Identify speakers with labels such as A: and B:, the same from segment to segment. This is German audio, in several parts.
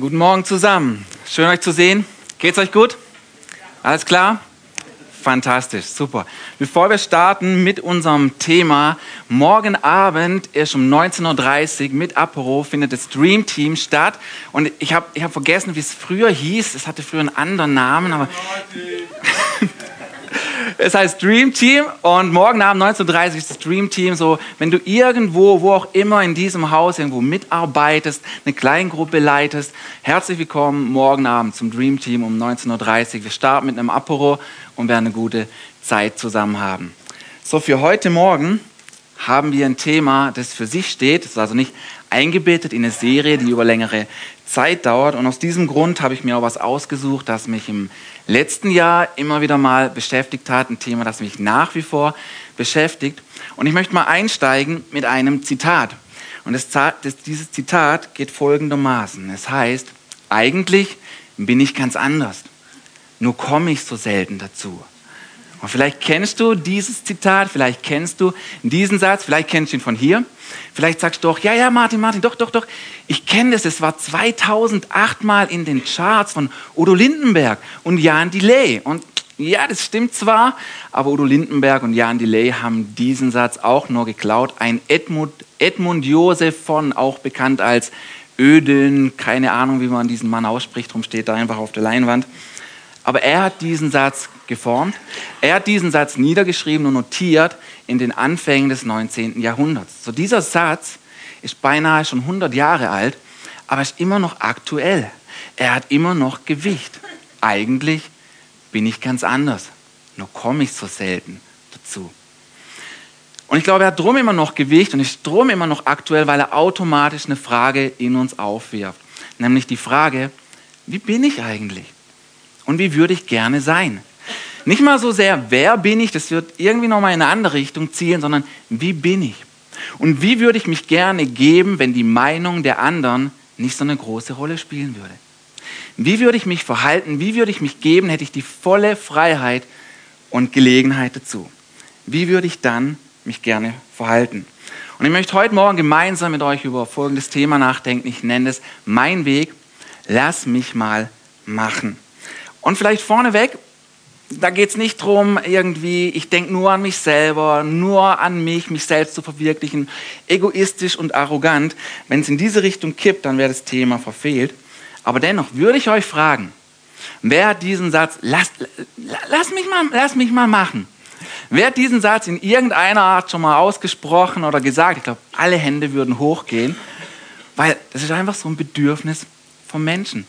A: Guten Morgen zusammen. Schön euch zu sehen. Geht's euch gut? Alles klar? Fantastisch, super. Bevor wir starten mit unserem Thema, morgen Abend ist um 19.30 Uhr mit Apero findet das Dream Team statt. Und ich habe ich hab vergessen, wie es früher hieß. Es hatte früher einen anderen Namen, aber Es heißt Dream Team und morgen Abend 19.30 Uhr ist das Dream Team so, wenn du irgendwo, wo auch immer in diesem Haus irgendwo mitarbeitest, eine Kleingruppe leitest, herzlich willkommen morgen Abend zum Dream Team um 19.30 Uhr. Wir starten mit einem Apero und werden eine gute Zeit zusammen haben. So, für heute Morgen haben wir ein Thema, das für sich steht. Das ist also nicht eingebettet in eine Serie, die über längere Zeit dauert. Und aus diesem Grund habe ich mir auch was ausgesucht, das mich im letzten Jahr immer wieder mal beschäftigt hat. Ein Thema, das mich nach wie vor beschäftigt. Und ich möchte mal einsteigen mit einem Zitat. Und das, das, dieses Zitat geht folgendermaßen. Es heißt, eigentlich bin ich ganz anders. Nur komme ich so selten dazu. Und vielleicht kennst du dieses Zitat, vielleicht kennst du diesen Satz, vielleicht kennst du ihn von hier. Vielleicht sagst du doch, ja, ja, Martin, Martin, doch, doch, doch. Ich kenne das, es war 2008 mal in den Charts von Udo Lindenberg und Jan Delay. Und ja, das stimmt zwar, aber Udo Lindenberg und Jan Delay haben diesen Satz auch nur geklaut. Ein Edmund, Edmund Josef von, auch bekannt als Öden, keine Ahnung, wie man diesen Mann ausspricht, darum steht da einfach auf der Leinwand. Aber er hat diesen Satz geformt. Er hat diesen Satz niedergeschrieben und notiert in den Anfängen des 19. Jahrhunderts. So dieser Satz ist beinahe schon 100 Jahre alt, aber ist immer noch aktuell. Er hat immer noch Gewicht. Eigentlich bin ich ganz anders. Nur komme ich so selten dazu. Und ich glaube, er hat drum immer noch Gewicht und ist drum immer noch aktuell, weil er automatisch eine Frage in uns aufwirft. Nämlich die Frage, wie bin ich eigentlich? Und wie würde ich gerne sein? Nicht mal so sehr, wer bin ich, das wird irgendwie nochmal in eine andere Richtung zielen, sondern wie bin ich? Und wie würde ich mich gerne geben, wenn die Meinung der anderen nicht so eine große Rolle spielen würde? Wie würde ich mich verhalten? Wie würde ich mich geben, hätte ich die volle Freiheit und Gelegenheit dazu? Wie würde ich dann mich gerne verhalten? Und ich möchte heute Morgen gemeinsam mit euch über folgendes Thema nachdenken. Ich nenne es mein Weg. Lass mich mal machen. Und vielleicht vorneweg, da geht es nicht darum, irgendwie, ich denke nur an mich selber, nur an mich, mich selbst zu verwirklichen, egoistisch und arrogant. Wenn es in diese Richtung kippt, dann wäre das Thema verfehlt. Aber dennoch würde ich euch fragen, wer hat diesen Satz, lass, lass, mich mal, lass mich mal machen. Wer hat diesen Satz in irgendeiner Art schon mal ausgesprochen oder gesagt? Ich glaube, alle Hände würden hochgehen, weil das ist einfach so ein Bedürfnis vom Menschen.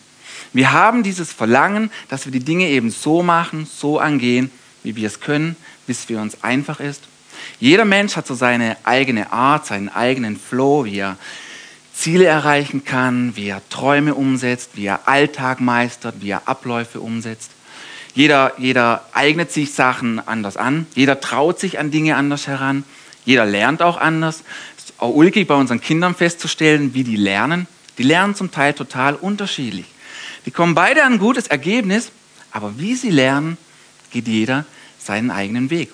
A: Wir haben dieses Verlangen, dass wir die Dinge eben so machen, so angehen, wie wir es können, bis für uns einfach ist. Jeder Mensch hat so seine eigene Art, seinen eigenen Flow, wie er Ziele erreichen kann, wie er Träume umsetzt, wie er Alltag meistert, wie er Abläufe umsetzt. Jeder, jeder eignet sich Sachen anders an, jeder traut sich an Dinge anders heran, jeder lernt auch anders. Es ist auch ulkig bei unseren Kindern festzustellen, wie die lernen. Die lernen zum Teil total unterschiedlich. Die kommen beide an ein gutes Ergebnis, aber wie sie lernen, geht jeder seinen eigenen Weg.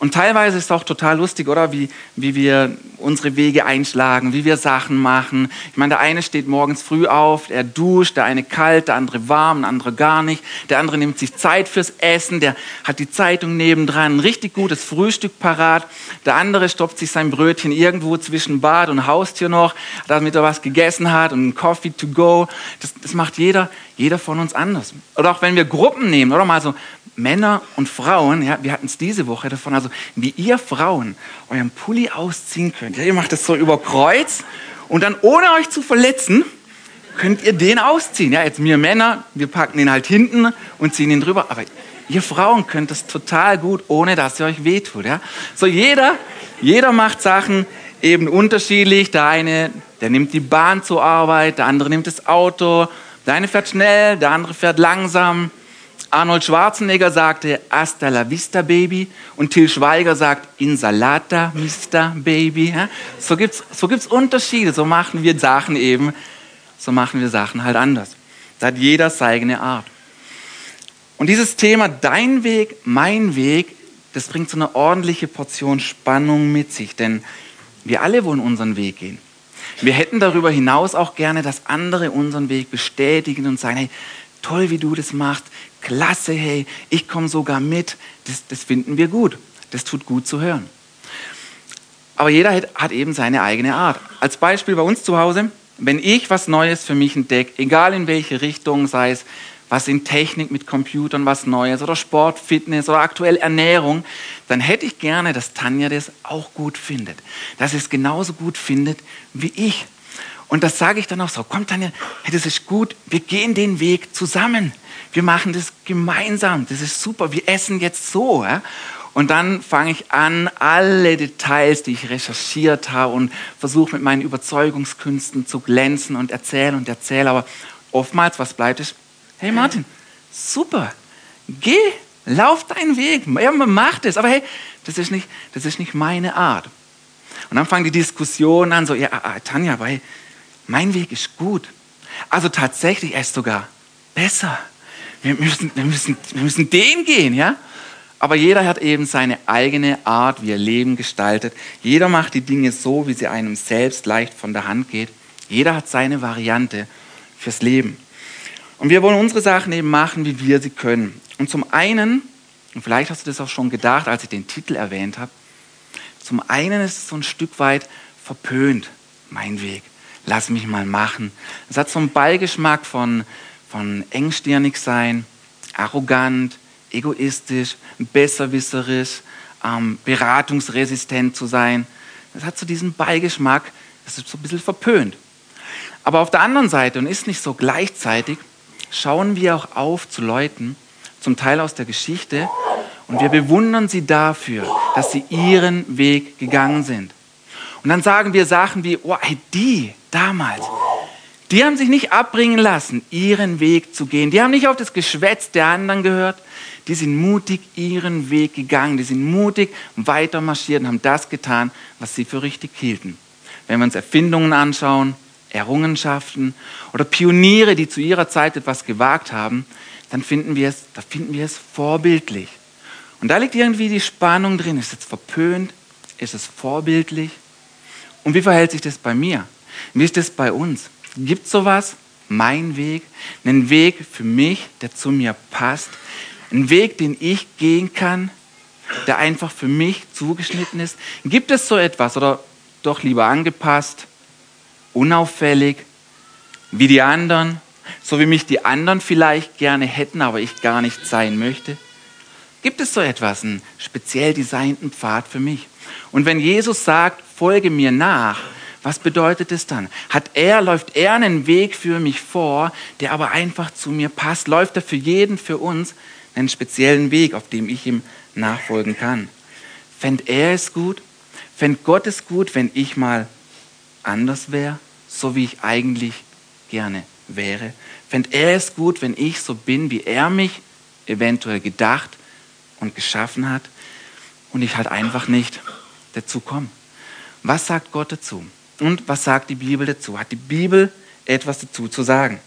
A: Und teilweise ist es auch total lustig, oder? Wie, wie wir unsere Wege einschlagen, wie wir Sachen machen. Ich meine, der eine steht morgens früh auf, er duscht, der eine kalt, der andere warm, der andere gar nicht. Der andere nimmt sich Zeit fürs Essen, der hat die Zeitung nebendran, ein richtig gutes Frühstück parat. Der andere stopft sich sein Brötchen irgendwo zwischen Bad und Haustür noch, damit er was gegessen hat und einen Coffee to go. Das, das macht jeder, jeder von uns anders. Oder auch wenn wir Gruppen nehmen, oder mal so Männer und Frauen, ja, wir hatten es diese Woche davon, also wie ihr Frauen euren Pulli ausziehen könnt. Ja, ihr macht das so über Kreuz und dann ohne euch zu verletzen, könnt ihr den ausziehen. Ja, jetzt wir Männer, wir packen den halt hinten und ziehen ihn drüber, aber ihr Frauen könnt das total gut, ohne dass ihr euch wehtut. Ja? So jeder, jeder macht Sachen eben unterschiedlich. Der eine, der nimmt die Bahn zur Arbeit, der andere nimmt das Auto, der eine fährt schnell, der andere fährt langsam. Arnold Schwarzenegger sagte Hasta la vista, Baby. Und Till Schweiger sagt Insalata, Mr. Baby. So gibt es so gibt's Unterschiede. So machen wir Sachen eben, so machen wir Sachen halt anders. Da hat jeder seine Art. Und dieses Thema, dein Weg, mein Weg, das bringt so eine ordentliche Portion Spannung mit sich. Denn wir alle wollen unseren Weg gehen. Wir hätten darüber hinaus auch gerne, dass andere unseren Weg bestätigen und sagen, hey, toll, wie du das machst, klasse, hey, ich komme sogar mit. Das, das finden wir gut. Das tut gut zu hören. Aber jeder hat eben seine eigene Art. Als Beispiel bei uns zu Hause, wenn ich was Neues für mich entdecke, egal in welche Richtung, sei es was in Technik mit Computern, was Neues oder Sport, Fitness oder aktuell Ernährung, dann hätte ich gerne, dass Tanja das auch gut findet. Dass sie es genauso gut findet wie ich. Und das sage ich dann auch so, komm Tanja, hey, das ist gut, wir gehen den Weg zusammen. Wir machen das gemeinsam, das ist super, wir essen jetzt so. Ja? Und dann fange ich an, alle Details, die ich recherchiert habe und versuche mit meinen Überzeugungskünsten zu glänzen und erzähle und erzähle. Aber oftmals, was bleibt, ist, Hey Martin, super, geh, lauf deinen Weg, ja, mach das, aber hey, das ist, nicht, das ist nicht meine Art. Und dann fangen die Diskussionen an, so, ja, ah, ah, Tanja, weil mein Weg ist gut. Also tatsächlich, er ist sogar besser. Wir müssen, wir müssen, wir müssen den gehen, ja? Aber jeder hat eben seine eigene Art, wie er Leben gestaltet. Jeder macht die Dinge so, wie sie einem selbst leicht von der Hand geht. Jeder hat seine Variante fürs Leben. Und wir wollen unsere Sachen eben machen, wie wir sie können. Und zum einen, und vielleicht hast du das auch schon gedacht, als ich den Titel erwähnt habe, zum einen ist es so ein Stück weit verpönt, mein Weg. Lass mich mal machen. Es hat so einen Beigeschmack von, von engstirnig sein, arrogant, egoistisch, besserwisserisch, ähm, beratungsresistent zu sein. Das hat so diesen Beigeschmack, das ist so ein bisschen verpönt. Aber auf der anderen Seite, und ist nicht so gleichzeitig, schauen wir auch auf zu Leuten, zum Teil aus der Geschichte, und wir bewundern sie dafür, dass sie ihren Weg gegangen sind. Und dann sagen wir Sachen wie, oh, die damals, die haben sich nicht abbringen lassen, ihren Weg zu gehen. Die haben nicht auf das Geschwätz der anderen gehört. Die sind mutig ihren Weg gegangen. Die sind mutig weiter marschiert und haben das getan, was sie für richtig hielten. Wenn wir uns Erfindungen anschauen, Errungenschaften oder Pioniere, die zu ihrer Zeit etwas gewagt haben, dann finden wir es, da finden wir es vorbildlich. Und da liegt irgendwie die Spannung drin. Ist es verpönt? Ist es vorbildlich? Und wie verhält sich das bei mir? Wie ist das bei uns? Gibt es sowas? Mein Weg? Einen Weg für mich, der zu mir passt? Einen Weg, den ich gehen kann, der einfach für mich zugeschnitten ist? Gibt es so etwas oder doch lieber angepasst? Unauffällig wie die anderen, so wie mich die anderen vielleicht gerne hätten, aber ich gar nicht sein möchte? Gibt es so etwas, einen speziell designten Pfad für mich? Und wenn Jesus sagt, folge mir nach, was bedeutet es dann? Hat er, läuft er einen Weg für mich vor, der aber einfach zu mir passt? Läuft er für jeden, für uns einen speziellen Weg, auf dem ich ihm nachfolgen kann? Fände er es gut? Fände Gott es gut, wenn ich mal anders wäre? So wie ich eigentlich gerne wäre? Fände er es gut, wenn ich so bin, wie er mich eventuell gedacht und geschaffen hat und ich halt einfach nicht dazu komme? Was sagt Gott dazu? Und was sagt die Bibel dazu? Hat die Bibel etwas dazu zu sagen?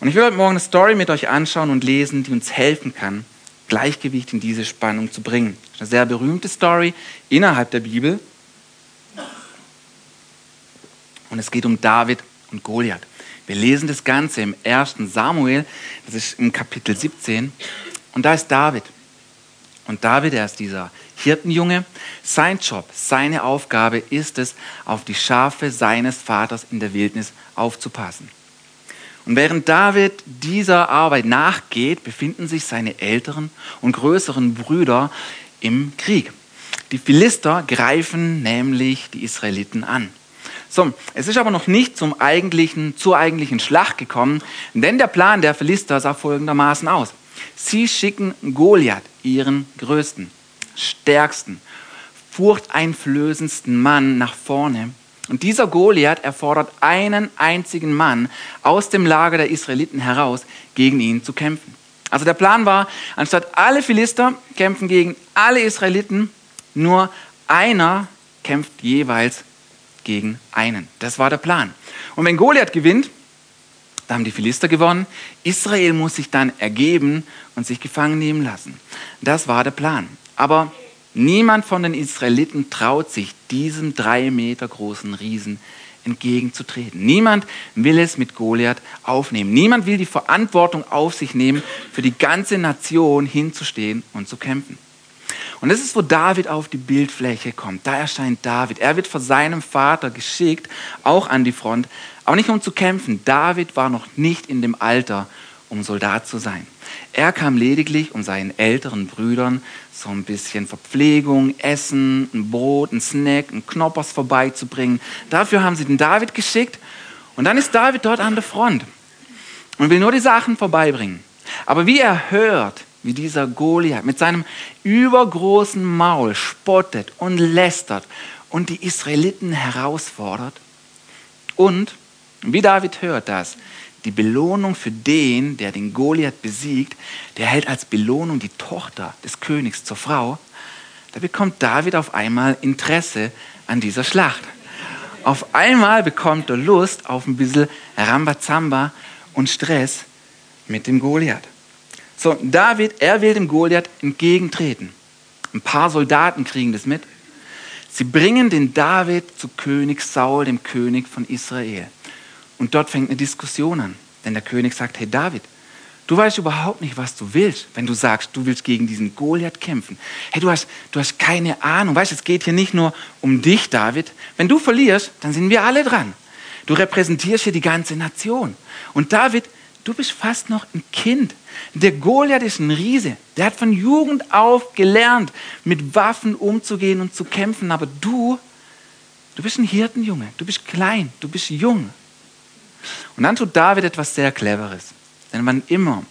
A: Und ich will heute Morgen eine Story mit euch anschauen und lesen, die uns helfen kann, Gleichgewicht in diese Spannung zu bringen. Eine sehr berühmte Story innerhalb der Bibel, und es geht um David und Goliath. Wir lesen das Ganze im 1. Samuel, das ist im Kapitel 17. Und da ist David. Und David, er ist dieser Hirtenjunge. Sein Job, seine Aufgabe ist es, auf die Schafe seines Vaters in der Wildnis aufzupassen. Und während David dieser Arbeit nachgeht, befinden sich seine älteren und größeren Brüder im Krieg. Die Philister greifen nämlich die Israeliten an. So, es ist aber noch nicht zum eigentlichen, zur eigentlichen Schlacht gekommen, denn der Plan der Philister sah folgendermaßen aus. Sie schicken Goliath, ihren größten, stärksten, furchteinflößendsten Mann nach vorne. Und dieser Goliath erfordert einen einzigen Mann aus dem Lager der Israeliten heraus, gegen ihn zu kämpfen. Also der Plan war, anstatt alle Philister kämpfen gegen alle Israeliten, nur einer kämpft jeweils gegen einen. Das war der Plan. Und wenn Goliath gewinnt, da haben die Philister gewonnen. Israel muss sich dann ergeben und sich gefangen nehmen lassen. Das war der Plan. Aber niemand von den Israeliten traut sich, diesem drei Meter großen Riesen entgegenzutreten. Niemand will es mit Goliath aufnehmen. Niemand will die Verantwortung auf sich nehmen, für die ganze Nation hinzustehen und zu kämpfen. Und das ist, wo David auf die Bildfläche kommt. Da erscheint David. Er wird von seinem Vater geschickt, auch an die Front, aber nicht um zu kämpfen. David war noch nicht in dem Alter, um Soldat zu sein. Er kam lediglich, um seinen älteren Brüdern so ein bisschen Verpflegung, Essen, ein Brot, ein Snack, ein Knoppers vorbeizubringen. Dafür haben sie den David geschickt und dann ist David dort an der Front und will nur die Sachen vorbeibringen. Aber wie er hört, wie dieser Goliath mit seinem übergroßen Maul spottet und lästert und die Israeliten herausfordert und wie David hört das, die Belohnung für den, der den Goliath besiegt, der hält als Belohnung die Tochter des Königs zur Frau, da bekommt David auf einmal Interesse an dieser Schlacht. Auf einmal bekommt er Lust auf ein bisschen Rambazamba und Stress mit dem Goliath. So, David, er will dem Goliath entgegentreten. Ein paar Soldaten kriegen das mit. Sie bringen den David zu König Saul, dem König von Israel. Und dort fängt eine Diskussion an. Denn der König sagt, hey David, du weißt überhaupt nicht, was du willst, wenn du sagst, du willst gegen diesen Goliath kämpfen. Hey, du hast, du hast keine Ahnung. Weißt, es geht hier nicht nur um dich, David. Wenn du verlierst, dann sind wir alle dran. Du repräsentierst hier die ganze Nation. Und David, du bist fast noch ein Kind. Der Goliath ist ein Riese. Der hat von Jugend auf gelernt, mit Waffen umzugehen und zu kämpfen. Aber du, du bist ein Hirtenjunge. Du bist klein. Du bist jung. Und dann tut David etwas sehr Cleveres. Denn wann immer,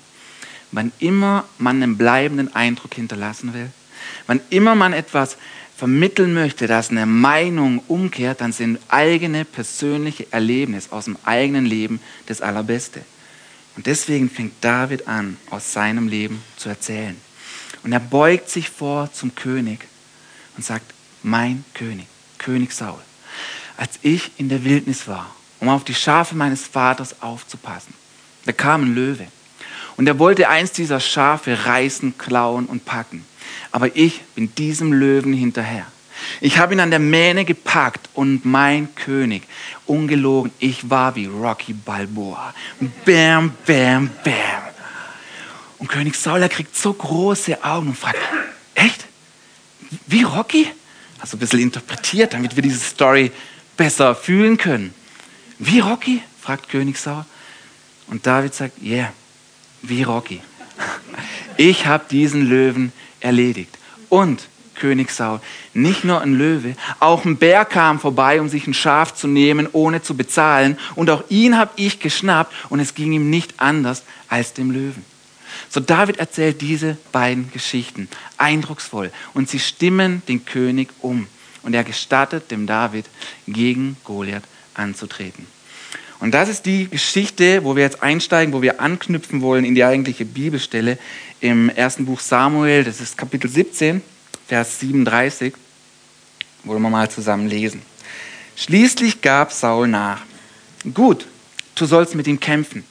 A: wann immer man einen bleibenden Eindruck hinterlassen will, wann immer man etwas vermitteln möchte, dass eine Meinung umkehrt, dann sind eigene persönliche Erlebnisse aus dem eigenen Leben das Allerbeste. Und deswegen fängt David an, aus seinem Leben zu erzählen. Und er beugt sich vor zum König und sagt, mein König, König Saul, als ich in der Wildnis war um auf die Schafe meines Vaters aufzupassen. Da kam ein Löwe und er wollte eins dieser Schafe reißen, klauen und packen. Aber ich bin diesem Löwen hinterher. Ich habe ihn an der Mähne gepackt und mein König, ungelogen, ich war wie Rocky Balboa. Bam, bam, bam. Und König Saul, er kriegt so große Augen und fragt, echt? Wie Rocky? Also ein bisschen interpretiert, damit wir diese Story besser fühlen können. Wie Rocky? fragt König Saul. Und David sagt, yeah, wie Rocky. Ich habe diesen Löwen erledigt. Und König Saul, nicht nur ein Löwe, auch ein Bär kam vorbei, um sich ein Schaf zu nehmen, ohne zu bezahlen. Und auch ihn habe ich geschnappt und es ging ihm nicht anders als dem Löwen. So David erzählt diese beiden Geschichten eindrucksvoll und sie stimmen den König um. Und er gestattet dem David gegen Goliath anzutreten. Und das ist die Geschichte, wo wir jetzt einsteigen, wo wir anknüpfen wollen in die eigentliche Bibelstelle im ersten Buch Samuel, das ist Kapitel 17, Vers 37. Wollen wir mal zusammen lesen. Schließlich gab Saul nach. Gut, du sollst mit ihm kämpfen.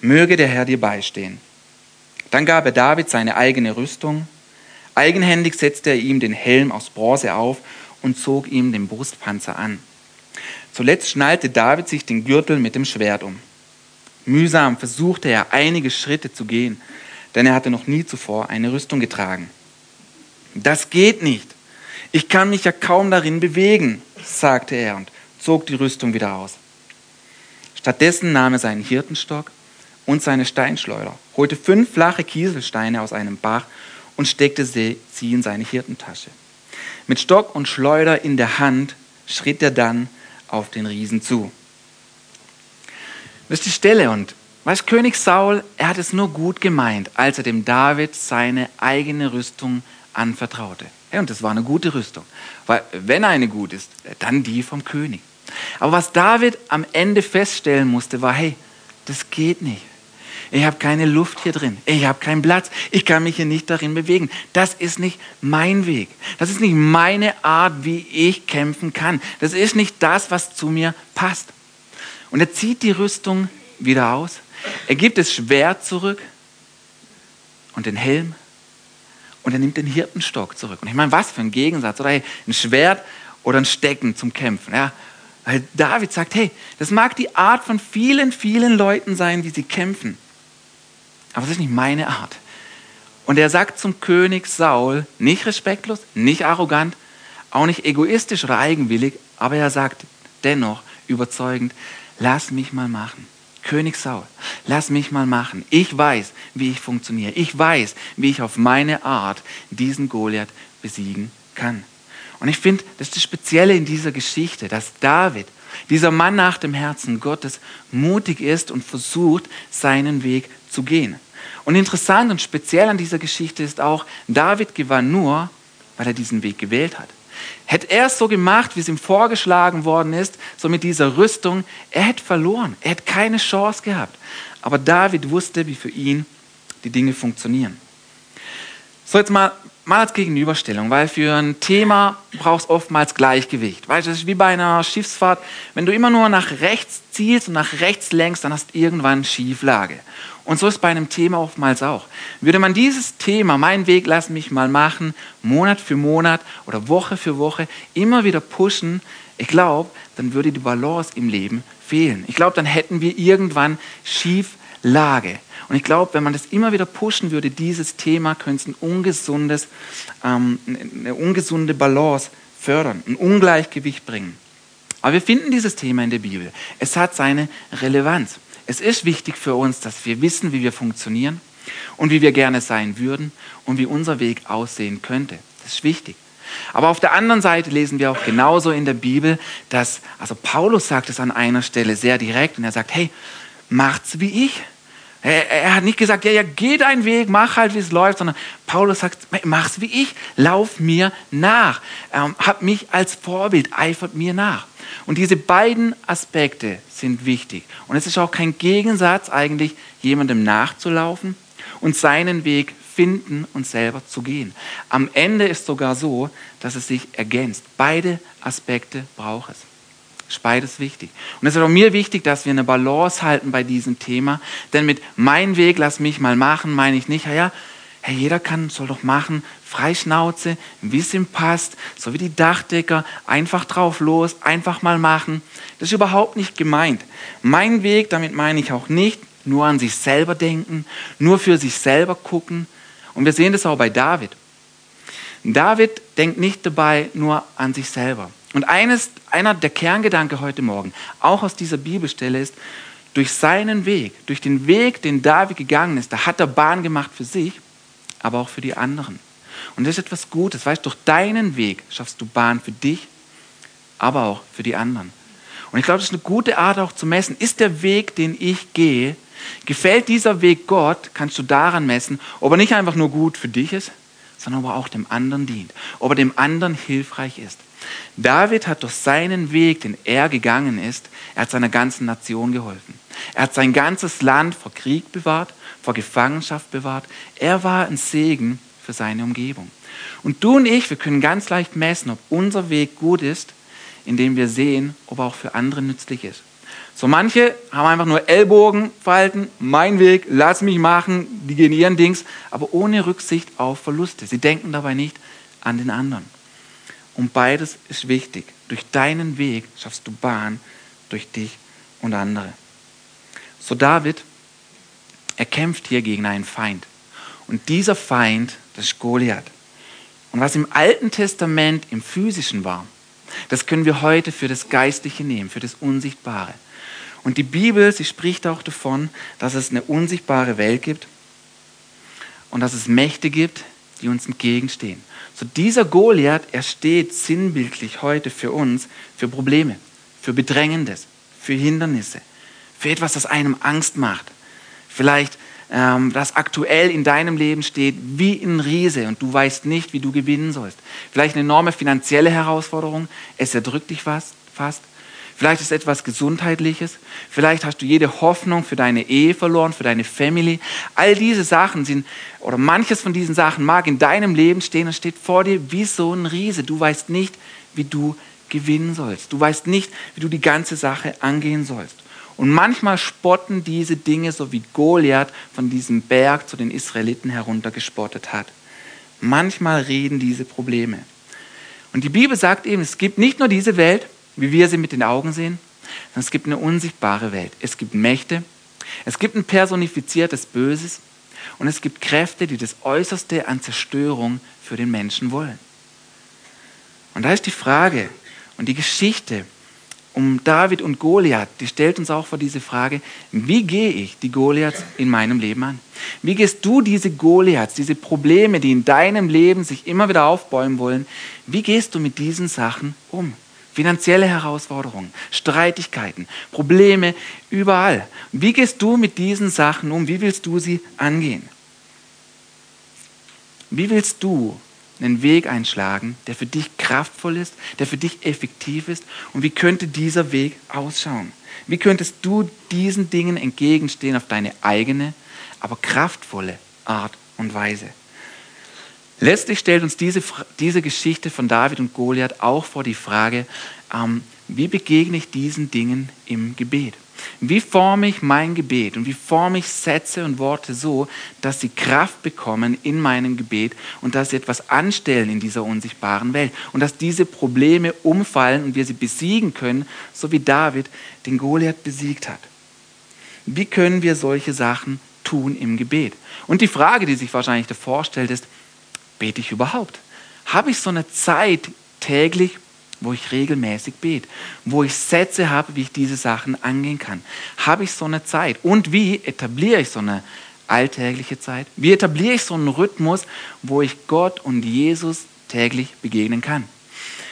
A: Möge der Herr dir beistehen. Dann gab er David seine eigene Rüstung. Eigenhändig setzte er ihm den Helm aus Bronze auf und zog ihm den Brustpanzer an. Zuletzt schnallte David sich den Gürtel mit dem Schwert um. Mühsam versuchte er einige Schritte zu gehen, denn er hatte noch nie zuvor eine Rüstung getragen. Das geht nicht. Ich kann mich ja kaum darin bewegen, sagte er und zog die Rüstung wieder aus. Stattdessen nahm er seinen Hirtenstock und seine Steinschleuder, holte fünf flache Kieselsteine aus einem Bach und steckte sie in seine Hirtentasche. Mit Stock und Schleuder in der Hand schritt er dann auf den Riesen zu. Das ist die Stelle und weißt, König Saul, er hat es nur gut gemeint, als er dem David seine eigene Rüstung anvertraute. Und das war eine gute Rüstung. Weil, wenn eine gut ist, dann die vom König. Aber was David am Ende feststellen musste, war, hey, das geht nicht. Ich habe keine Luft hier drin. Ich habe keinen Platz. Ich kann mich hier nicht darin bewegen. Das ist nicht mein Weg. Das ist nicht meine Art, wie ich kämpfen kann. Das ist nicht das, was zu mir passt. Und er zieht die Rüstung wieder aus. Er gibt das Schwert zurück und den Helm. Und er nimmt den Hirtenstock zurück. Und ich meine, was für ein Gegensatz. Oder hey, ein Schwert oder ein Stecken zum Kämpfen. Ja? Weil David sagt, hey, das mag die Art von vielen, vielen Leuten sein, wie sie kämpfen. Aber das ist nicht meine Art. Und er sagt zum König Saul, nicht respektlos, nicht arrogant, auch nicht egoistisch oder eigenwillig, aber er sagt dennoch überzeugend, lass mich mal machen. König Saul, lass mich mal machen. Ich weiß, wie ich funktioniere. Ich weiß, wie ich auf meine Art diesen Goliath besiegen kann. Und ich finde, das ist das Spezielle in dieser Geschichte, dass David, dieser Mann nach dem Herzen Gottes, mutig ist und versucht, seinen Weg zu gehen. Und interessant und speziell an dieser Geschichte ist auch, David gewann nur, weil er diesen Weg gewählt hat. Hätte er es so gemacht, wie es ihm vorgeschlagen worden ist, so mit dieser Rüstung, er hätte verloren. Er hätte keine Chance gehabt. Aber David wusste, wie für ihn die Dinge funktionieren. So, jetzt mal mal als Gegenüberstellung, weil für ein Thema brauchst oftmals Gleichgewicht. Weißt du, das ist wie bei einer Schiffsfahrt. Wenn du immer nur nach rechts zielst und nach rechts lenkst, dann hast du irgendwann Schieflage. Und so ist bei einem Thema oftmals auch. Würde man dieses Thema, mein Weg, lass mich mal machen, Monat für Monat oder Woche für Woche immer wieder pushen, ich glaube, dann würde die Balance im Leben fehlen. Ich glaube, dann hätten wir irgendwann Schieflage. Und ich glaube, wenn man das immer wieder pushen würde, dieses Thema, könnte ein ungesundes, ähm, eine ungesunde Balance fördern, ein Ungleichgewicht bringen. Aber wir finden dieses Thema in der Bibel. Es hat seine Relevanz. Es ist wichtig für uns, dass wir wissen, wie wir funktionieren und wie wir gerne sein würden und wie unser Weg aussehen könnte. Das ist wichtig. Aber auf der anderen Seite lesen wir auch genauso in der Bibel, dass, also Paulus sagt es an einer Stelle sehr direkt und er sagt, hey, macht's wie ich. Er, hat nicht gesagt, ja, ja, geh deinen Weg, mach halt, wie es läuft, sondern Paulus sagt, mach's wie ich, lauf mir nach, ähm, hab mich als Vorbild, eifert mir nach. Und diese beiden Aspekte sind wichtig. Und es ist auch kein Gegensatz eigentlich, jemandem nachzulaufen und seinen Weg finden und selber zu gehen. Am Ende ist sogar so, dass es sich ergänzt. Beide Aspekte braucht es. Ist beides wichtig. Und es ist auch mir wichtig, dass wir eine Balance halten bei diesem Thema. Denn mit mein Weg, lass mich mal machen, meine ich nicht, ja, hey, jeder kann, soll doch machen, Freischnauze, wie es ihm passt, so wie die Dachdecker, einfach drauf los, einfach mal machen. Das ist überhaupt nicht gemeint. Mein Weg, damit meine ich auch nicht, nur an sich selber denken, nur für sich selber gucken. Und wir sehen das auch bei David. David denkt nicht dabei nur an sich selber. Und eines, einer der Kerngedanke heute Morgen, auch aus dieser Bibelstelle ist, durch seinen Weg, durch den Weg, den David gegangen ist, da hat er Bahn gemacht für sich, aber auch für die anderen. Und das ist etwas Gutes, weißt du, durch deinen Weg schaffst du Bahn für dich, aber auch für die anderen. Und ich glaube, das ist eine gute Art auch zu messen. Ist der Weg, den ich gehe, gefällt dieser Weg Gott, kannst du daran messen, ob er nicht einfach nur gut für dich ist, sondern ob er auch dem anderen dient, ob er dem anderen hilfreich ist. David hat durch seinen Weg, den er gegangen ist, er hat seiner ganzen Nation geholfen. Er hat sein ganzes Land vor Krieg bewahrt, vor Gefangenschaft bewahrt. Er war ein Segen für seine Umgebung. Und du und ich, wir können ganz leicht messen, ob unser Weg gut ist, indem wir sehen, ob er auch für andere nützlich ist. So manche haben einfach nur Ellbogen verhalten, mein Weg, lass mich machen, die gehen ihren Dings, aber ohne Rücksicht auf Verluste. Sie denken dabei nicht an den anderen. Und beides ist wichtig. Durch deinen Weg schaffst du Bahn durch dich und andere. So David, er kämpft hier gegen einen Feind. Und dieser Feind, das ist Goliath. Und was im Alten Testament im Physischen war, das können wir heute für das Geistliche nehmen, für das Unsichtbare. Und die Bibel, sie spricht auch davon, dass es eine unsichtbare Welt gibt und dass es Mächte gibt, die uns entgegenstehen. So dieser Goliath, er steht sinnbildlich heute für uns für Probleme, für Bedrängendes, für Hindernisse, für etwas, das einem Angst macht. Vielleicht ähm, das aktuell in deinem Leben steht wie ein Riese und du weißt nicht, wie du gewinnen sollst. Vielleicht eine enorme finanzielle Herausforderung, es erdrückt dich fast. fast. Vielleicht ist etwas Gesundheitliches. Vielleicht hast du jede Hoffnung für deine Ehe verloren, für deine Family. All diese Sachen sind, oder manches von diesen Sachen mag in deinem Leben stehen und steht vor dir wie so ein Riese. Du weißt nicht, wie du gewinnen sollst. Du weißt nicht, wie du die ganze Sache angehen sollst. Und manchmal spotten diese Dinge, so wie Goliath von diesem Berg zu den Israeliten heruntergespottet hat. Manchmal reden diese Probleme. Und die Bibel sagt eben, es gibt nicht nur diese Welt, wie wir sie mit den Augen sehen, sondern es gibt eine unsichtbare Welt. Es gibt Mächte, es gibt ein personifiziertes Böses und es gibt Kräfte, die das Äußerste an Zerstörung für den Menschen wollen. Und da ist die Frage und die Geschichte um David und Goliath, die stellt uns auch vor diese Frage, wie gehe ich die Goliaths in meinem Leben an? Wie gehst du diese Goliaths, diese Probleme, die in deinem Leben sich immer wieder aufbäumen wollen, wie gehst du mit diesen Sachen um? Finanzielle Herausforderungen, Streitigkeiten, Probleme überall. Wie gehst du mit diesen Sachen um? Wie willst du sie angehen? Wie willst du einen Weg einschlagen, der für dich kraftvoll ist, der für dich effektiv ist? Und wie könnte dieser Weg ausschauen? Wie könntest du diesen Dingen entgegenstehen auf deine eigene, aber kraftvolle Art und Weise? Letztlich stellt uns diese, diese Geschichte von David und Goliath auch vor die Frage, ähm, wie begegne ich diesen Dingen im Gebet? Wie forme ich mein Gebet und wie forme ich Sätze und Worte so, dass sie Kraft bekommen in meinem Gebet und dass sie etwas anstellen in dieser unsichtbaren Welt und dass diese Probleme umfallen und wir sie besiegen können, so wie David den Goliath besiegt hat. Wie können wir solche Sachen tun im Gebet? Und die Frage, die sich wahrscheinlich davor stellt, ist, bete ich überhaupt? Habe ich so eine Zeit täglich, wo ich regelmäßig bete, wo ich Sätze habe, wie ich diese Sachen angehen kann. Habe ich so eine Zeit? Und wie etabliere ich so eine alltägliche Zeit? Wie etabliere ich so einen Rhythmus, wo ich Gott und Jesus täglich begegnen kann?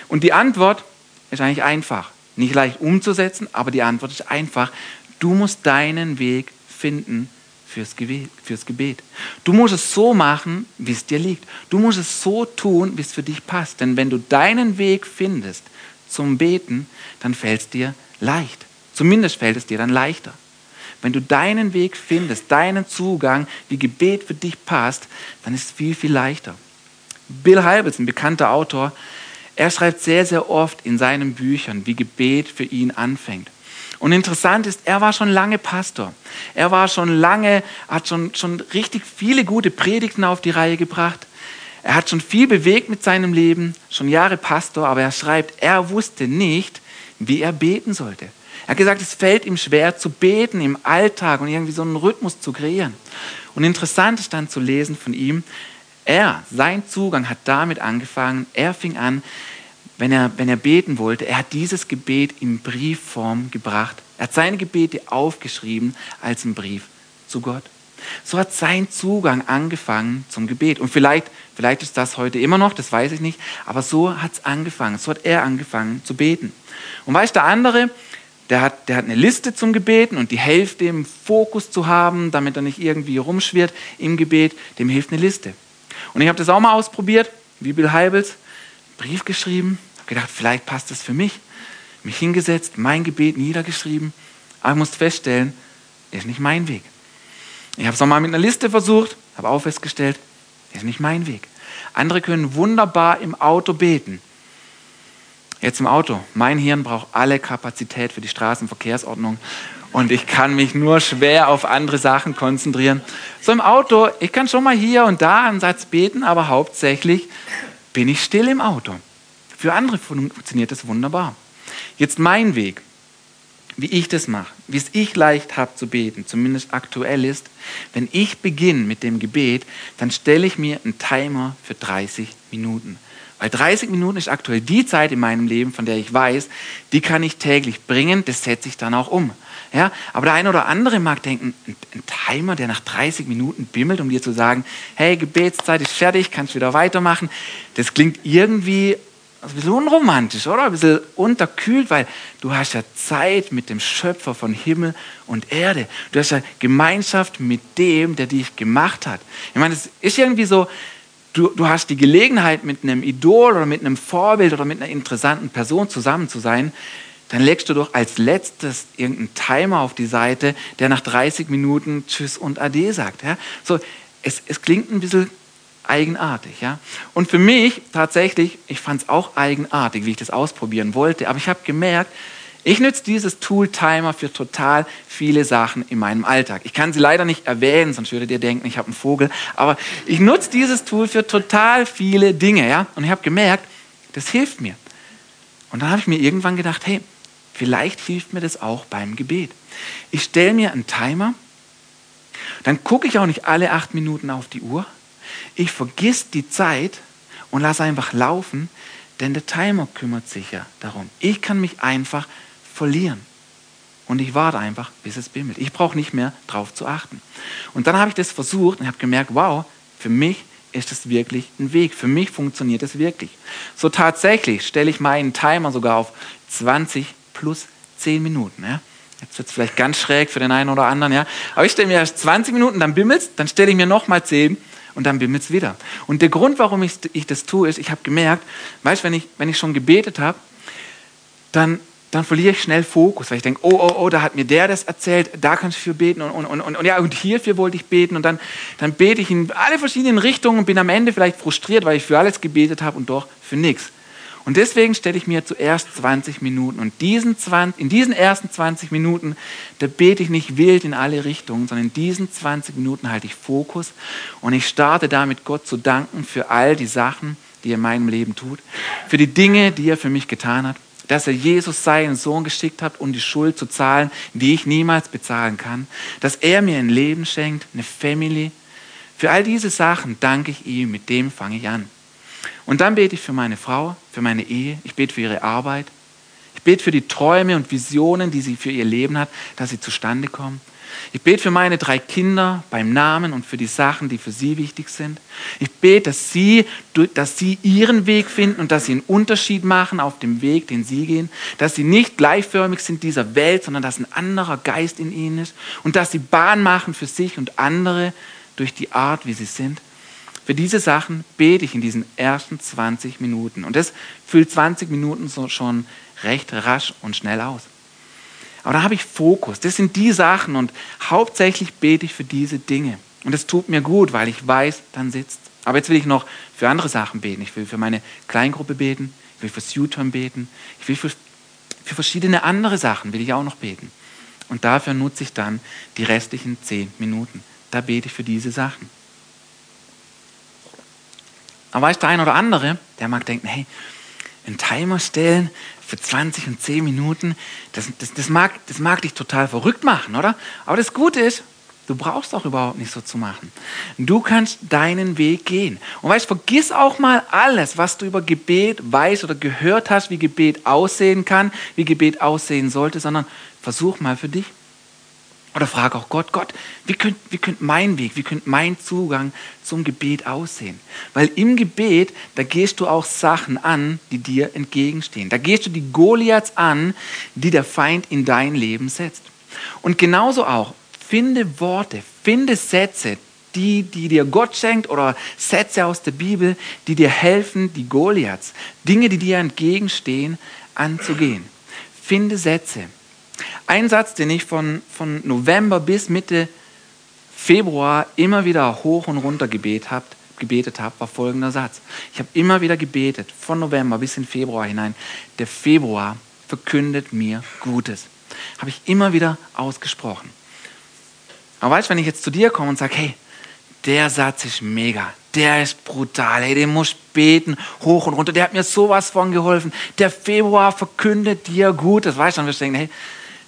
A: Und die Antwort ist eigentlich einfach. Nicht leicht umzusetzen, aber die Antwort ist einfach. Du musst deinen Weg finden fürs Gebet, fürs Gebet. Du musst es so machen, wie es dir liegt. Du musst es so tun, wie es für dich passt. Denn wenn du deinen Weg findest zum Beten, dann fällt es dir leicht. Zumindest fällt es dir dann leichter. Wenn du deinen Weg findest, deinen Zugang, wie Gebet für dich passt, dann ist es viel, viel leichter. Bill Hybels, ein bekannter Autor, er schreibt sehr, sehr oft in seinen Büchern, wie Gebet für ihn anfängt. Und interessant ist, er war schon lange Pastor. Er war schon lange, hat schon, schon richtig viele gute Predigten auf die Reihe gebracht. Er hat schon viel bewegt mit seinem Leben, schon Jahre Pastor, aber er schreibt, er wusste nicht, wie er beten sollte. Er hat gesagt, es fällt ihm schwer zu beten im Alltag und irgendwie so einen Rhythmus zu kreieren. Und interessant ist dann zu lesen von ihm, er, sein Zugang hat damit angefangen, er fing an, wenn er, wenn er beten wollte, er hat dieses Gebet in Briefform gebracht. Er hat seine Gebete aufgeschrieben als einen Brief zu Gott. So hat sein Zugang angefangen zum Gebet. Und vielleicht, vielleicht ist das heute immer noch, das weiß ich nicht, aber so hat es angefangen. So hat er angefangen zu beten. Und weißt der andere, der hat, der hat eine Liste zum Gebeten und die hilft dem Fokus zu haben, damit er nicht irgendwie rumschwirrt im Gebet, dem hilft eine Liste. Und ich habe das auch mal ausprobiert, wie Bill Heibels, Brief geschrieben, habe gedacht, vielleicht passt das für mich. Mich hingesetzt, mein Gebet niedergeschrieben, aber ich musste feststellen, ist nicht mein Weg. Ich habe es nochmal mit einer Liste versucht, habe auch festgestellt, ist nicht mein Weg. Andere können wunderbar im Auto beten. Jetzt im Auto. Mein Hirn braucht alle Kapazität für die Straßenverkehrsordnung und ich kann mich nur schwer auf andere Sachen konzentrieren. So im Auto, ich kann schon mal hier und da einen Satz beten, aber hauptsächlich bin ich still im Auto. Für andere funktioniert das wunderbar. Jetzt mein Weg, wie ich das mache, wie es ich leicht habe zu beten, zumindest aktuell ist, wenn ich beginne mit dem Gebet, dann stelle ich mir einen Timer für 30 Minuten. Weil 30 Minuten ist aktuell die Zeit in meinem Leben, von der ich weiß, die kann ich täglich bringen, das setze ich dann auch um. Ja, aber der eine oder andere mag denken, ein, Timer, der nach 30 Minuten bimmelt, um dir zu sagen, hey, Gebetszeit ist fertig, kannst wieder weitermachen. Das klingt irgendwie ein bisschen unromantisch, oder? Ein bisschen unterkühlt, weil du hast ja Zeit mit dem Schöpfer von Himmel und Erde. Du hast ja Gemeinschaft mit dem, der dich gemacht hat. Ich meine, es ist irgendwie so, du, du hast die Gelegenheit, mit einem Idol oder mit einem Vorbild oder mit einer interessanten Person zusammen zu sein dann legst du doch als letztes irgendeinen Timer auf die Seite, der nach 30 Minuten Tschüss und Ade sagt. Ja? So, es, es klingt ein bisschen eigenartig. Ja? Und für mich tatsächlich, ich fand es auch eigenartig, wie ich das ausprobieren wollte, aber ich habe gemerkt, ich nütze dieses Tool Timer für total viele Sachen in meinem Alltag. Ich kann sie leider nicht erwähnen, sonst würdet ihr denken, ich habe einen Vogel. Aber ich nutze dieses Tool für total viele Dinge. Ja? Und ich habe gemerkt, das hilft mir. Und dann habe ich mir irgendwann gedacht, hey, vielleicht hilft mir das auch beim Gebet. Ich stelle mir einen Timer, dann gucke ich auch nicht alle acht Minuten auf die Uhr. Ich vergiss die Zeit und lasse einfach laufen, denn der Timer kümmert sich ja darum. Ich kann mich einfach verlieren. Und ich warte einfach, bis es bimmelt. Ich brauche nicht mehr darauf zu achten. Und dann habe ich das versucht und habe gemerkt, wow, für mich ist es wirklich ein Weg. Für mich funktioniert es wirklich. So tatsächlich stelle ich meinen Timer sogar auf 20 plus 10 Minuten. Ja? Jetzt wird es vielleicht ganz schräg für den einen oder anderen, ja. Aber ich stelle mir erst 20 Minuten, dann bimmelt dann stelle ich mir nochmal 10 und dann bimmelt es wieder. Und der Grund, warum ich, ich das tue, ist, ich habe gemerkt, weißt wenn ich, wenn ich schon gebetet habe, dann dann verliere ich schnell Fokus, weil ich denke, oh, oh, oh, da hat mir der das erzählt, da kannst du für beten und, und, und, und, ja, und hierfür wollte ich beten und dann, dann bete ich in alle verschiedenen Richtungen und bin am Ende vielleicht frustriert, weil ich für alles gebetet habe und doch für nichts. Und deswegen stelle ich mir zuerst 20 Minuten und diesen 20, in diesen ersten 20 Minuten, da bete ich nicht wild in alle Richtungen, sondern in diesen 20 Minuten halte ich Fokus und ich starte damit Gott zu danken für all die Sachen, die er in meinem Leben tut, für die Dinge, die er für mich getan hat dass er Jesus seinen Sohn geschickt hat, um die Schuld zu zahlen, die ich niemals bezahlen kann, dass er mir ein Leben schenkt, eine Family. Für all diese Sachen danke ich ihm, mit dem fange ich an. Und dann bete ich für meine Frau, für meine Ehe, ich bete für ihre Arbeit, ich bete für die Träume und Visionen, die sie für ihr Leben hat, dass sie zustande kommen. Ich bete für meine drei Kinder beim Namen und für die Sachen, die für sie wichtig sind. Ich bete, dass sie, dass sie ihren Weg finden und dass sie einen Unterschied machen auf dem Weg, den sie gehen. Dass sie nicht gleichförmig sind dieser Welt, sondern dass ein anderer Geist in ihnen ist. Und dass sie Bahn machen für sich und andere durch die Art, wie sie sind. Für diese Sachen bete ich in diesen ersten 20 Minuten. Und das füllt 20 Minuten so schon recht rasch und schnell aus. Aber da habe ich Fokus. Das sind die Sachen und hauptsächlich bete ich für diese Dinge. Und das tut mir gut, weil ich weiß, dann sitzt. Aber jetzt will ich noch für andere Sachen beten. Ich will für meine Kleingruppe beten. Ich will fürs U-Turn beten. Ich will für, für verschiedene andere Sachen will ich auch noch beten. Und dafür nutze ich dann die restlichen zehn Minuten. Da bete ich für diese Sachen. Aber weißt du, der ein oder andere, der mag denken, hey, einen Timer stellen für 20 und 10 Minuten, das, das, das, mag, das mag dich total verrückt machen, oder? Aber das Gute ist, du brauchst auch überhaupt nicht so zu machen. Du kannst deinen Weg gehen. Und weißt, vergiss auch mal alles, was du über Gebet weißt oder gehört hast, wie Gebet aussehen kann, wie Gebet aussehen sollte, sondern versuch mal für dich oder frage auch Gott, Gott, wie könnte wie könnt mein Weg, wie könnte mein Zugang zum Gebet aussehen? Weil im Gebet, da gehst du auch Sachen an, die dir entgegenstehen. Da gehst du die Goliaths an, die der Feind in dein Leben setzt. Und genauso auch, finde Worte, finde Sätze, die, die dir Gott schenkt oder Sätze aus der Bibel, die dir helfen, die Goliaths, Dinge, die dir entgegenstehen, anzugehen. Finde Sätze. Ein Satz, den ich von, von November bis Mitte Februar immer wieder hoch und runter gebetet habe, gebetet habe, war folgender Satz. Ich habe immer wieder gebetet, von November bis in Februar hinein. Der Februar verkündet mir Gutes. Habe ich immer wieder ausgesprochen. Aber weißt du, wenn ich jetzt zu dir komme und sage, hey, der Satz ist mega, der ist brutal, hey, den muss beten, hoch und runter, der hat mir sowas von geholfen. Der Februar verkündet dir Gutes. Weißt du, dann wirst du denken, hey,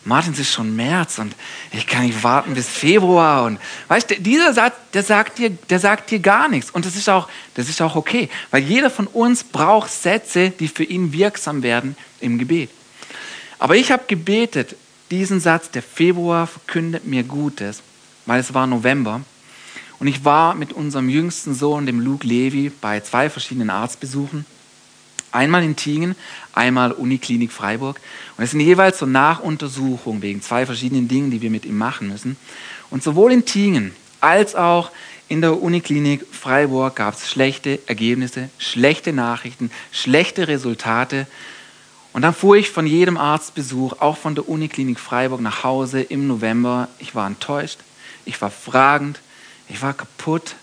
A: Martin, es ist schon März und ich kann nicht warten bis Februar. Und weißt du, dieser Satz, der sagt dir, der sagt dir gar nichts. Und das ist auch, das ist auch okay, weil jeder von uns braucht Sätze, die für ihn wirksam werden im Gebet. Aber ich habe gebetet, diesen Satz, der Februar verkündet mir Gutes, weil es war November. Und ich war mit unserem jüngsten Sohn, dem Luke Levi, bei zwei verschiedenen Arztbesuchen. Einmal in Tingen, einmal Uniklinik Freiburg. Und es sind jeweils so Nachuntersuchungen wegen zwei verschiedenen Dingen, die wir mit ihm machen müssen. Und sowohl in Tingen als auch in der Uniklinik Freiburg gab es schlechte Ergebnisse, schlechte Nachrichten, schlechte Resultate. Und dann fuhr ich von jedem Arztbesuch, auch von der Uniklinik Freiburg, nach Hause im November. Ich war enttäuscht, ich war fragend, ich war kaputt,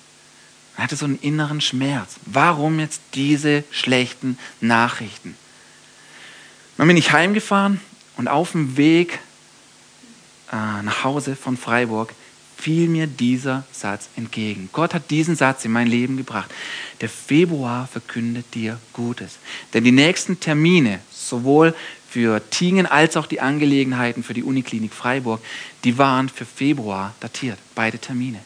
A: er hatte so einen inneren Schmerz. Warum jetzt diese schlechten Nachrichten? Dann bin ich heimgefahren und auf dem Weg äh, nach Hause von Freiburg fiel mir dieser Satz entgegen. Gott hat diesen Satz in mein Leben gebracht. Der Februar verkündet dir Gutes. Denn die nächsten Termine, sowohl für Tingen als auch die Angelegenheiten für die Uniklinik Freiburg, die waren für Februar datiert, beide Termine.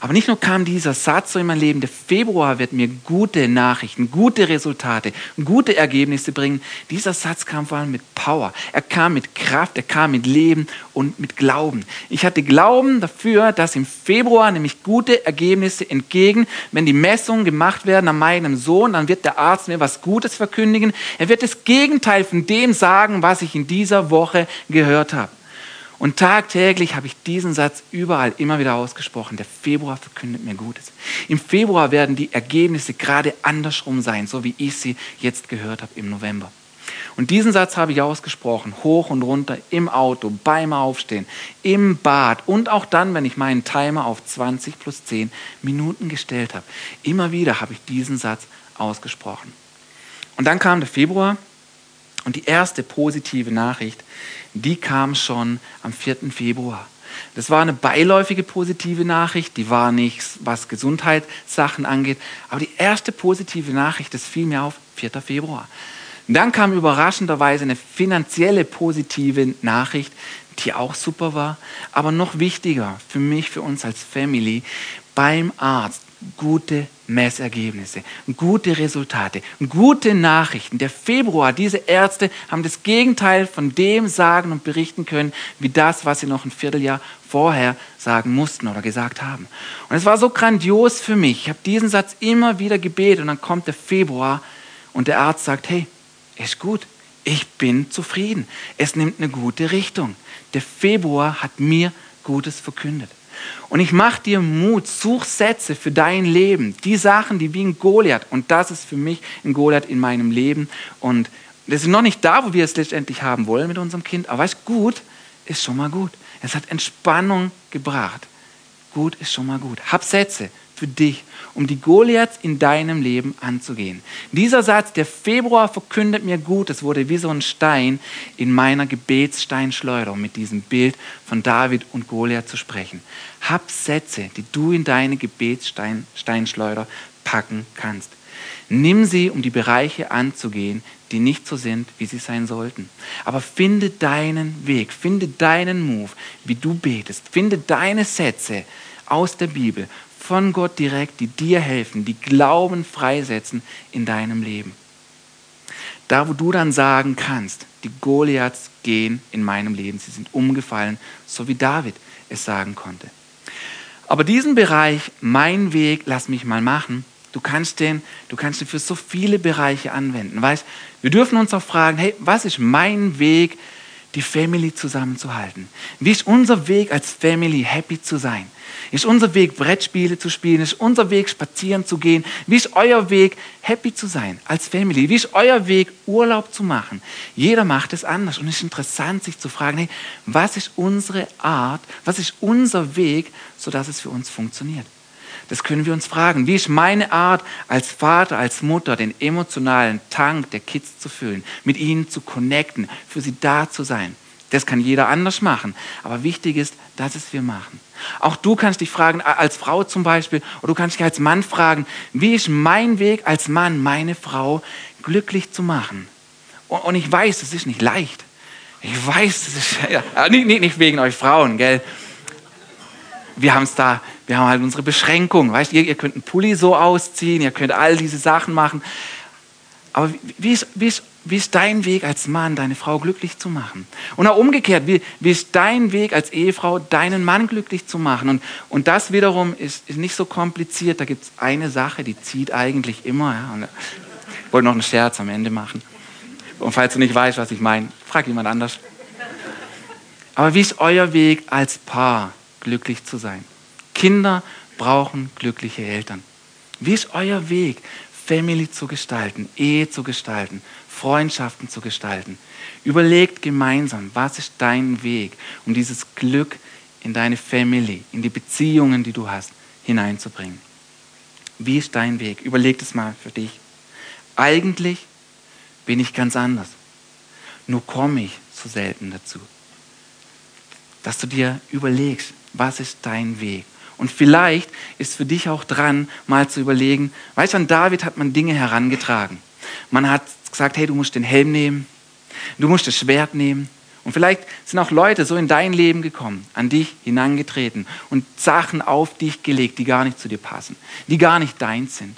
A: Aber nicht nur kam dieser Satz so in mein Leben, der Februar wird mir gute Nachrichten, gute Resultate, gute Ergebnisse bringen. Dieser Satz kam vor allem mit Power. Er kam mit Kraft, er kam mit Leben und mit Glauben. Ich hatte Glauben dafür, dass im Februar nämlich gute Ergebnisse entgegen, wenn die Messungen gemacht werden an meinem Sohn, dann wird der Arzt mir was Gutes verkündigen. Er wird das Gegenteil von dem sagen, was ich in dieser Woche gehört habe. Und tagtäglich habe ich diesen Satz überall immer wieder ausgesprochen. Der Februar verkündet mir Gutes. Im Februar werden die Ergebnisse gerade andersrum sein, so wie ich sie jetzt gehört habe im November. Und diesen Satz habe ich ausgesprochen, hoch und runter, im Auto, beim Aufstehen, im Bad und auch dann, wenn ich meinen Timer auf 20 plus 10 Minuten gestellt habe. Immer wieder habe ich diesen Satz ausgesprochen. Und dann kam der Februar und die erste positive Nachricht, die kam schon am 4. Februar. Das war eine beiläufige positive Nachricht, die war nichts, was Gesundheitssachen angeht. Aber die erste positive Nachricht, das fiel mir auf, 4. Februar. Und dann kam überraschenderweise eine finanzielle positive Nachricht, die auch super war. Aber noch wichtiger für mich, für uns als Family, beim Arzt gute Messergebnisse, gute Resultate, gute Nachrichten. Der Februar, diese Ärzte haben das Gegenteil von dem sagen und berichten können, wie das, was sie noch ein Vierteljahr vorher sagen mussten oder gesagt haben. Und es war so grandios für mich. Ich habe diesen Satz immer wieder gebetet und dann kommt der Februar und der Arzt sagt, hey, ist gut, ich bin zufrieden. Es nimmt eine gute Richtung. Der Februar hat mir Gutes verkündet. Und ich mache dir Mut, such Sätze für dein Leben, die Sachen, die wie ein Goliath, und das ist für mich ein Goliath in meinem Leben. Und das ist noch nicht da, wo wir es letztendlich haben wollen mit unserem Kind, aber weißt gut ist schon mal gut. Es hat Entspannung gebracht. Gut ist schon mal gut. Hab Sätze für dich, um die Goliaths in deinem Leben anzugehen. Dieser Satz, der Februar verkündet mir gut, es wurde wie so ein Stein in meiner Gebetssteinschleuder, um mit diesem Bild von David und Goliath zu sprechen. Hab Sätze, die du in deine Gebetssteinschleuder packen kannst. Nimm sie, um die Bereiche anzugehen, die nicht so sind, wie sie sein sollten. Aber finde deinen Weg, finde deinen Move, wie du betest. Finde deine Sätze aus der Bibel, von Gott direkt, die dir helfen, die Glauben freisetzen in deinem Leben. Da, wo du dann sagen kannst, die Goliaths gehen in meinem Leben, sie sind umgefallen, so wie David es sagen konnte. Aber diesen Bereich, mein Weg, lass mich mal machen, du kannst den, du kannst den für so viele Bereiche anwenden. Weißt, wir dürfen uns auch fragen, hey, was ist mein Weg, die Family zusammenzuhalten? Wie ist unser Weg als Family happy zu sein? Ist unser Weg, Brettspiele zu spielen? Ist unser Weg, spazieren zu gehen? Wie ist euer Weg, happy zu sein als Family? Wie ist euer Weg, Urlaub zu machen? Jeder macht es anders. Und es ist interessant, sich zu fragen, hey, was ist unsere Art, was ist unser Weg, sodass es für uns funktioniert? Das können wir uns fragen. Wie ist meine Art als Vater, als Mutter, den emotionalen Tank der Kids zu füllen, mit ihnen zu connecten, für sie da zu sein? Das kann jeder anders machen. Aber wichtig ist, dass es wir machen. Auch du kannst dich fragen, als Frau zum Beispiel, oder du kannst dich als Mann fragen, wie ist mein Weg als Mann, meine Frau glücklich zu machen? Und ich weiß, es ist nicht leicht. Ich weiß, es ist ja, nicht, nicht wegen euch Frauen, gell? Wir haben es da, wir haben halt unsere Beschränkungen. Weißt ihr, ihr könnt einen Pulli so ausziehen, ihr könnt all diese Sachen machen. Aber wie ist, wie ist wie ist dein Weg als Mann, deine Frau glücklich zu machen? Und auch umgekehrt, wie, wie ist dein Weg als Ehefrau, deinen Mann glücklich zu machen? Und, und das wiederum ist, ist nicht so kompliziert. Da gibt es eine Sache, die zieht eigentlich immer. Ja? Und ich wollte noch einen Scherz am Ende machen. Und falls du nicht weißt, was ich meine, frag jemand anders. Aber wie ist euer Weg als Paar, glücklich zu sein? Kinder brauchen glückliche Eltern. Wie ist euer Weg, Family zu gestalten, Ehe zu gestalten, Freundschaften zu gestalten. Überlegt gemeinsam, was ist dein Weg, um dieses Glück in deine Family, in die Beziehungen, die du hast, hineinzubringen. Wie ist dein Weg? Überleg es mal für dich. Eigentlich bin ich ganz anders. Nur komme ich so selten dazu. Dass du dir überlegst, was ist dein Weg? Und vielleicht ist für dich auch dran, mal zu überlegen, weißt du, an David hat man Dinge herangetragen. Man hat gesagt, hey, du musst den Helm nehmen, du musst das Schwert nehmen. Und vielleicht sind auch Leute so in dein Leben gekommen, an dich hinangetreten und Sachen auf dich gelegt, die gar nicht zu dir passen, die gar nicht deins sind.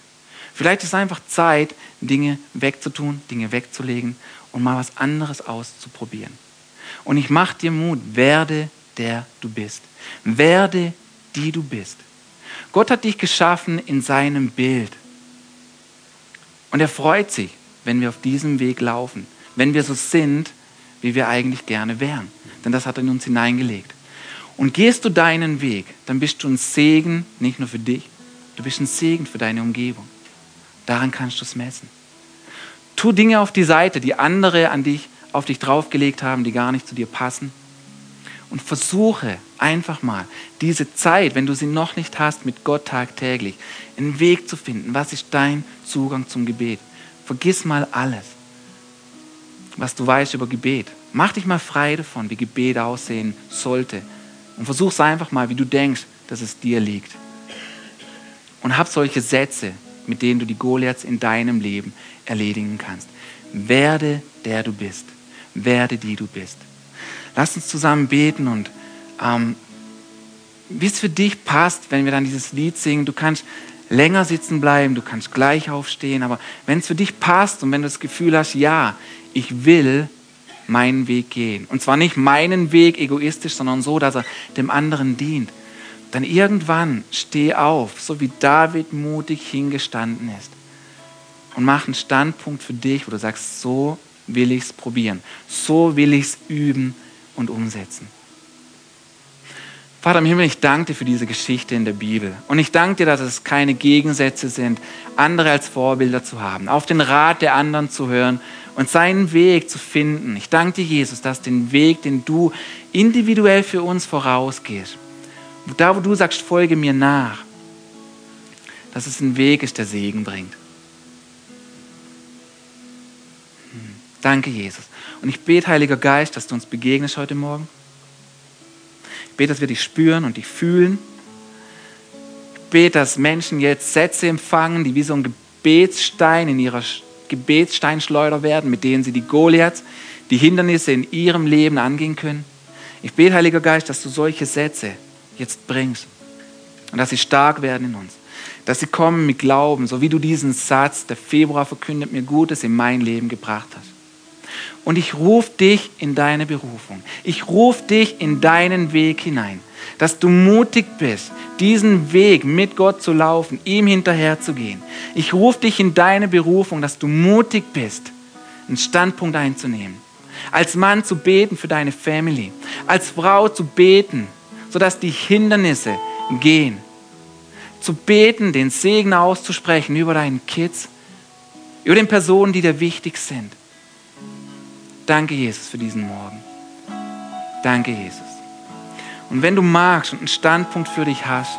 A: Vielleicht ist es einfach Zeit, Dinge wegzutun, Dinge wegzulegen und mal was anderes auszuprobieren. Und ich mache dir Mut, werde der du bist. Werde die du bist. Gott hat dich geschaffen in seinem Bild. Und er freut sich, wenn wir auf diesem Weg laufen, wenn wir so sind, wie wir eigentlich gerne wären. Denn das hat er in uns hineingelegt. Und gehst du deinen Weg, dann bist du ein Segen, nicht nur für dich, du bist ein Segen für deine Umgebung. Daran kannst du es messen. Tu Dinge auf die Seite, die andere an dich, auf dich draufgelegt haben, die gar nicht zu dir passen und versuche einfach mal diese Zeit, wenn du sie noch nicht hast, mit Gott tagtäglich, einen Weg zu finden. Was ist dein Zugang zum Gebet? Vergiss mal alles, was du weißt über Gebet. Mach dich mal frei davon, wie Gebet aussehen sollte. Und versuch es einfach mal, wie du denkst, dass es dir liegt. Und hab solche Sätze, mit denen du die Goliaths in deinem Leben erledigen kannst. Werde der du bist. Werde die du bist. Lass uns zusammen beten und ähm, wie es für dich passt, wenn wir dann dieses Lied singen. Du kannst länger sitzen bleiben, du kannst gleich aufstehen, aber wenn es für dich passt und wenn du das Gefühl hast, ja, ich will meinen Weg gehen. Und zwar nicht meinen Weg egoistisch, sondern so, dass er dem anderen dient. Dann irgendwann steh auf, so wie David mutig hingestanden ist. Und mach einen Standpunkt für dich, wo du sagst, so will ich es probieren. So will ich es üben und umsetzen. Vater im Himmel, ich danke dir für diese Geschichte in der Bibel. Und ich danke dir, dass es keine Gegensätze sind, andere als Vorbilder zu haben, auf den Rat der anderen zu hören und seinen Weg zu finden. Ich danke dir, Jesus, dass den Weg, den du individuell für uns vorausgehst, da wo du sagst, folge mir nach, dass es ein Weg ist, der Segen bringt. Hm. Danke, Jesus. Und ich bete, Heiliger Geist, dass du uns begegnest heute Morgen. Ich bete, dass wir dich spüren und dich fühlen. Ich bete, dass Menschen jetzt Sätze empfangen, die wie so ein Gebetsstein in ihrer Gebetssteinschleuder werden, mit denen sie die Goliaths, die Hindernisse in ihrem Leben angehen können. Ich bete, Heiliger Geist, dass du solche Sätze jetzt bringst und dass sie stark werden in uns. Dass sie kommen mit Glauben, so wie du diesen Satz, der Februar verkündet mir Gutes in mein Leben gebracht hast. Und ich rufe dich in deine Berufung. Ich rufe dich in deinen Weg hinein, dass du mutig bist, diesen Weg mit Gott zu laufen, ihm hinterher zu gehen. Ich rufe dich in deine Berufung, dass du mutig bist, einen Standpunkt einzunehmen. Als Mann zu beten für deine Family, als Frau zu beten, sodass die Hindernisse gehen. Zu beten, den Segen auszusprechen über deinen Kids, über den Personen, die dir wichtig sind Danke, Jesus, für diesen Morgen. Danke, Jesus. Und wenn du magst und einen Standpunkt für dich hast,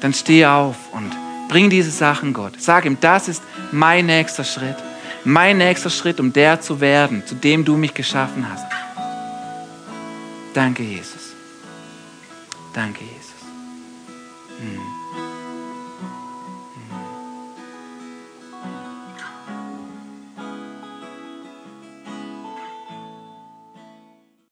A: dann steh auf und bring diese Sachen Gott. Sag ihm, das ist mein nächster Schritt. Mein nächster Schritt, um der zu werden, zu dem du mich geschaffen hast. Danke, Jesus. Danke, Jesus.